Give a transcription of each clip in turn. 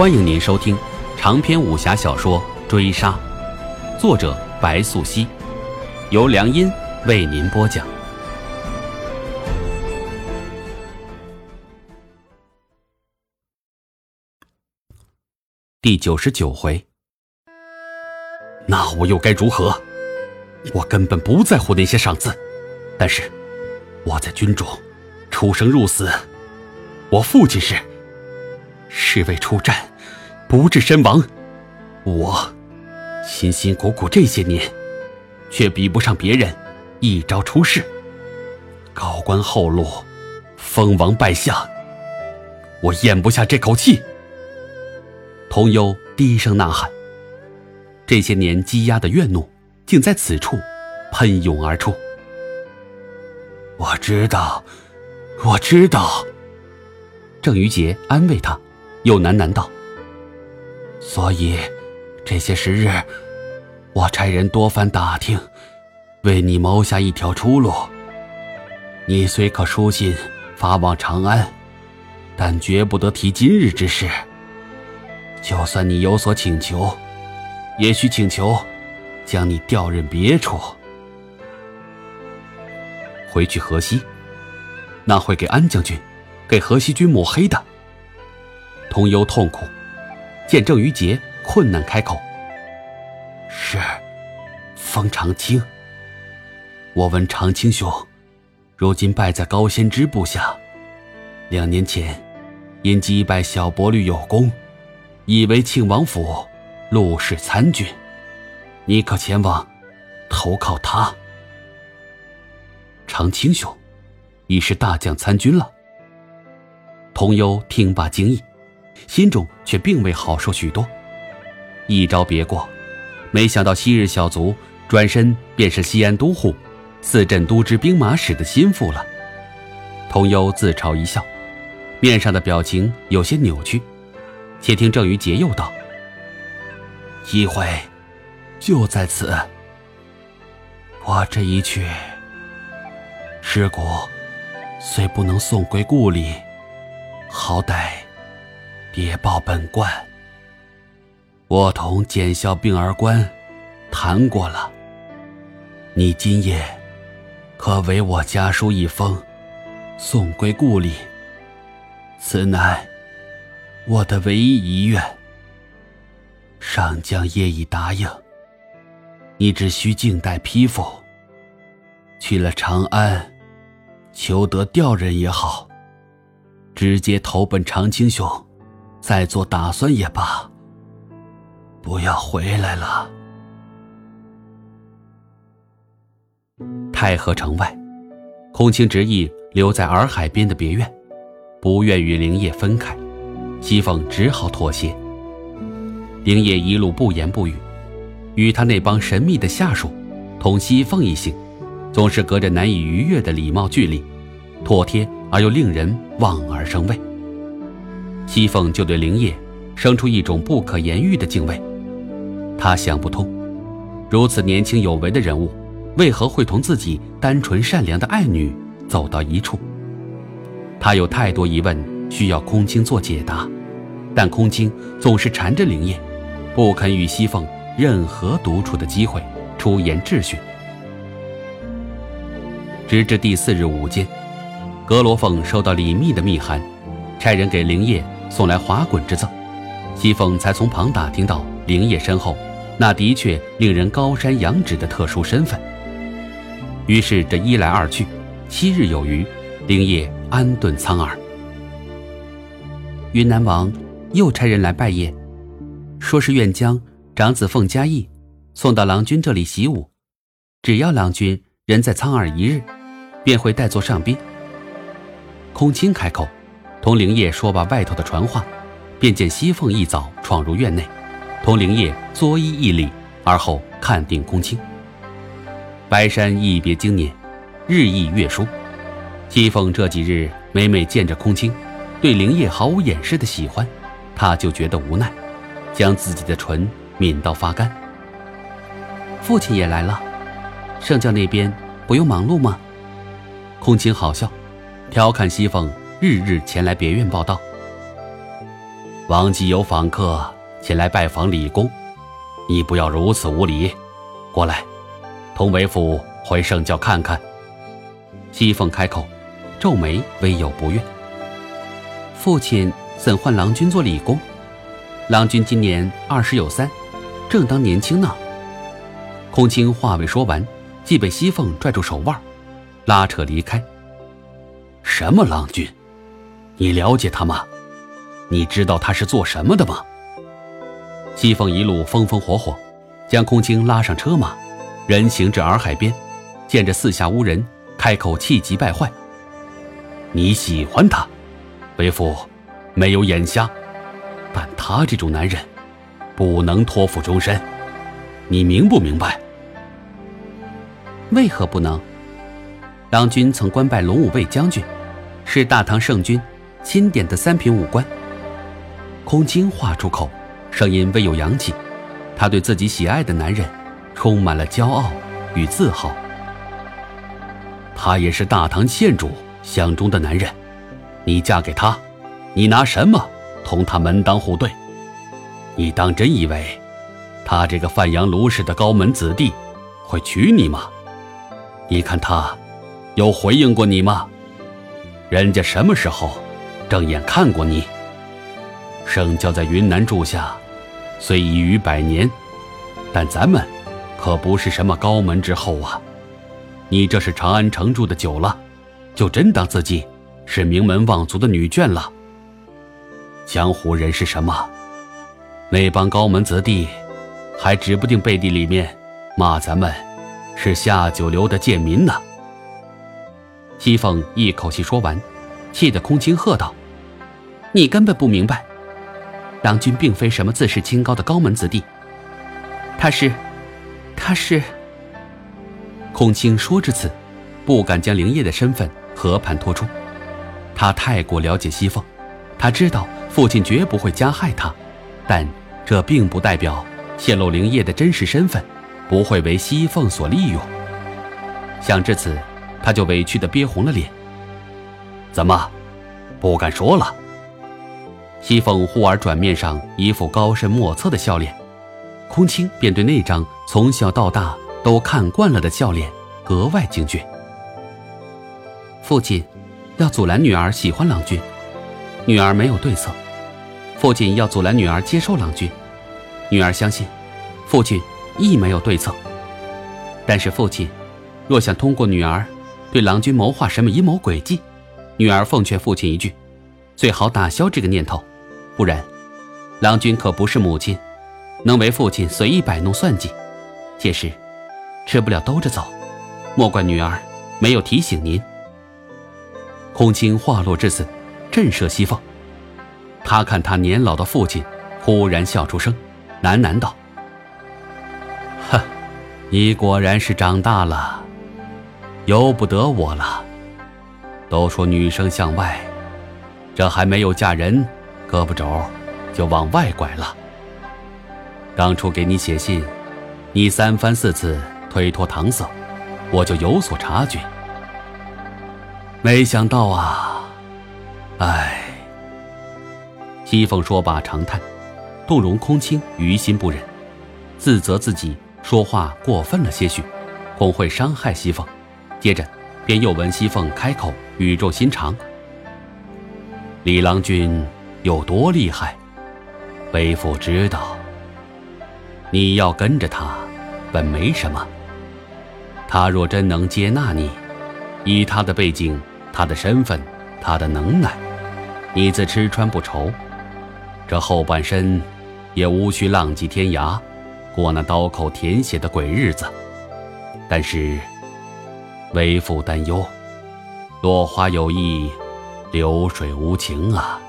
欢迎您收听长篇武侠小说《追杀》，作者白素熙，由良音为您播讲。第九十九回，那我又该如何？我根本不在乎那些赏赐，但是我在军中出生入死，我父亲是是为出战，不治身亡。我辛辛苦苦这些年，却比不上别人一朝出世，高官厚禄，封王拜相，我咽不下这口气。童优低声呐喊，这些年积压的怨怒，竟在此处喷涌而出。我知道，我知道。郑余杰安慰他，又喃喃道：“所以，这些时日，我差人多番打听，为你谋下一条出路。你虽可书信发往长安，但绝不得提今日之事。”就算你有所请求，也需请求将你调任别处，回去河西，那会给安将军、给河西军抹黑的。童忧痛苦，见郑于杰困难开口：“是，封长青。我闻长青兄，如今败在高仙芝部下，两年前因击败小薄律有功。”以为庆王府陆氏参军，你可前往投靠他。长青兄已是大将参军了。童优听罢惊异，心中却并未好受许多。一朝别过，没想到昔日小卒转身便是西安都护、四镇都知兵马使的心腹了。童优自嘲一笑，面上的表情有些扭曲。且听郑于杰又道：“机会就在此。我这一去，尸骨虽不能送归故里，好歹别报本官。我同简校病儿官谈过了，你今夜可为我家书一封，送归故里。此乃……”我的唯一遗愿，上将业已答应。你只需静待批复。去了长安，求得调任也好，直接投奔长青兄，再做打算也罢。不要回来了。太和城外，空青执意留在洱海边的别院，不愿与灵叶分开。西凤只好妥协。灵叶一路不言不语，与他那帮神秘的下属，同西凤一行，总是隔着难以逾越的礼貌距离，妥帖而又令人望而生畏。西凤就对灵业生出一种不可言喻的敬畏。他想不通，如此年轻有为的人物，为何会同自己单纯善良的爱女走到一处？他有太多疑问。需要空青做解答，但空青总是缠着灵业，不肯与西凤任何独处的机会，出言质询。直至第四日午间，阁罗凤收到李密的密函，差人给灵叶送来滑滚之赠，西凤才从旁打听到灵叶身后那的确令人高山仰止的特殊身份。于是这一来二去，七日有余，灵叶安顿苍耳。云南王又差人来拜谒，说是愿将长子凤嘉义送到郎君这里习武，只要郎君人在苍耳一日，便会带作上宾。空青开口，同灵叶说罢外头的传话，便见西凤一早闯入院内，同灵叶作揖一礼，而后看定空青。白山一别经年，日益月疏，西凤这几日每每见着空青。对灵叶毫无掩饰的喜欢，他就觉得无奈，将自己的唇抿到发干。父亲也来了，圣教那边不用忙碌吗？空青好笑，调侃西凤日日前来别院报道。王姬有访客前来拜访李公，你不要如此无礼。过来，同为父回圣教看看。西凤开口，皱眉，微有不悦。父亲怎唤郎君做李公？郎君今年二十有三，正当年轻呢。空青话未说完，即被西凤拽住手腕，拉扯离开。什么郎君？你了解他吗？你知道他是做什么的吗？西凤一路风风火火，将空青拉上车马，人行至洱海边，见着四下无人，开口气急败坏：“你喜欢他？为父没有眼瞎，但他这种男人，不能托付终身。你明不明白？为何不能？郎君曾官拜龙武卫将军，是大唐圣君。”钦点的三品武官，空青话出口，声音微有扬起。他对自己喜爱的男人，充满了骄傲与自豪。他也是大唐县主相中的男人，你嫁给他，你拿什么同他门当户对？你当真以为，他这个范阳卢氏的高门子弟，会娶你吗？你看他，有回应过你吗？人家什么时候？正眼看过你。圣教在云南住下，虽已逾百年，但咱们可不是什么高门之后啊！你这是长安城住的久了，就真当自己是名门望族的女眷了。江湖人是什么？那帮高门子弟，还指不定背地里面骂咱们是下九流的贱民呢。西凤一口气说完，气得空青喝道。你根本不明白，郎君并非什么自视清高的高门子弟。他是，他是。空青说至此，不敢将灵叶的身份和盘托出。他太过了解西凤，他知道父亲绝不会加害他，但这并不代表泄露灵叶的真实身份不会为西凤所利用。想至此，他就委屈的憋红了脸。怎么，不敢说了？西凤忽而转面上一副高深莫测的笑脸，空青便对那张从小到大都看惯了的笑脸格外警觉。父亲要阻拦女儿喜欢郎君，女儿没有对策；父亲要阻拦女儿接受郎君，女儿相信父亲亦没有对策。但是父亲若想通过女儿对郎君谋划什么阴谋诡计，女儿奉劝父亲一句：最好打消这个念头。不然，郎君可不是母亲，能为父亲随意摆弄算计。届时，吃不了兜着走。莫怪女儿没有提醒您。空青话落至此，震慑西凤。他看他年老的父亲，忽然笑出声，喃喃道：“呵，你果然是长大了，由不得我了。都说女生向外，这还没有嫁人。”胳膊肘就往外拐了。当初给你写信，你三番四次推脱搪塞，我就有所察觉。没想到啊，唉。西凤说罢长叹，动容空青于心不忍，自责自己说话过分了些许，恐会伤害西凤。接着便又闻西凤开口，语重心长：“李郎君。”有多厉害，为父知道。你要跟着他，本没什么。他若真能接纳你，以他的背景、他的身份、他的能耐，你自吃穿不愁。这后半生，也无需浪迹天涯，过那刀口舔血的鬼日子。但是，为父担忧，落花有意，流水无情啊。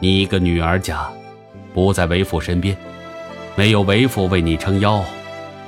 你一个女儿家，不在为父身边，没有为父为你撑腰，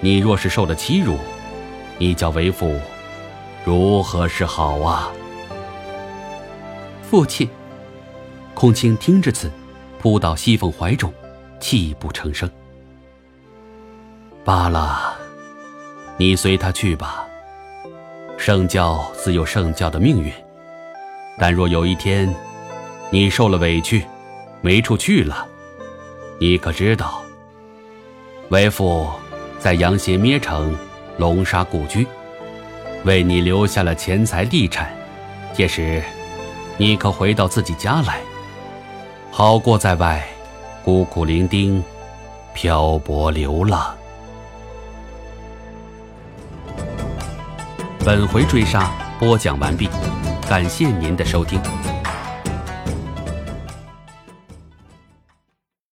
你若是受了欺辱，你叫为父如何是好啊？父亲，空青听至此，扑到西凤怀中，泣不成声。罢了，你随他去吧。圣教自有圣教的命运，但若有一天，你受了委屈。没处去了。你可知道，为父在阳邪咩城龙沙故居，为你留下了钱财地产。届时，你可回到自己家来，好过在外孤苦伶仃、漂泊流浪。本回追杀播讲完毕，感谢您的收听。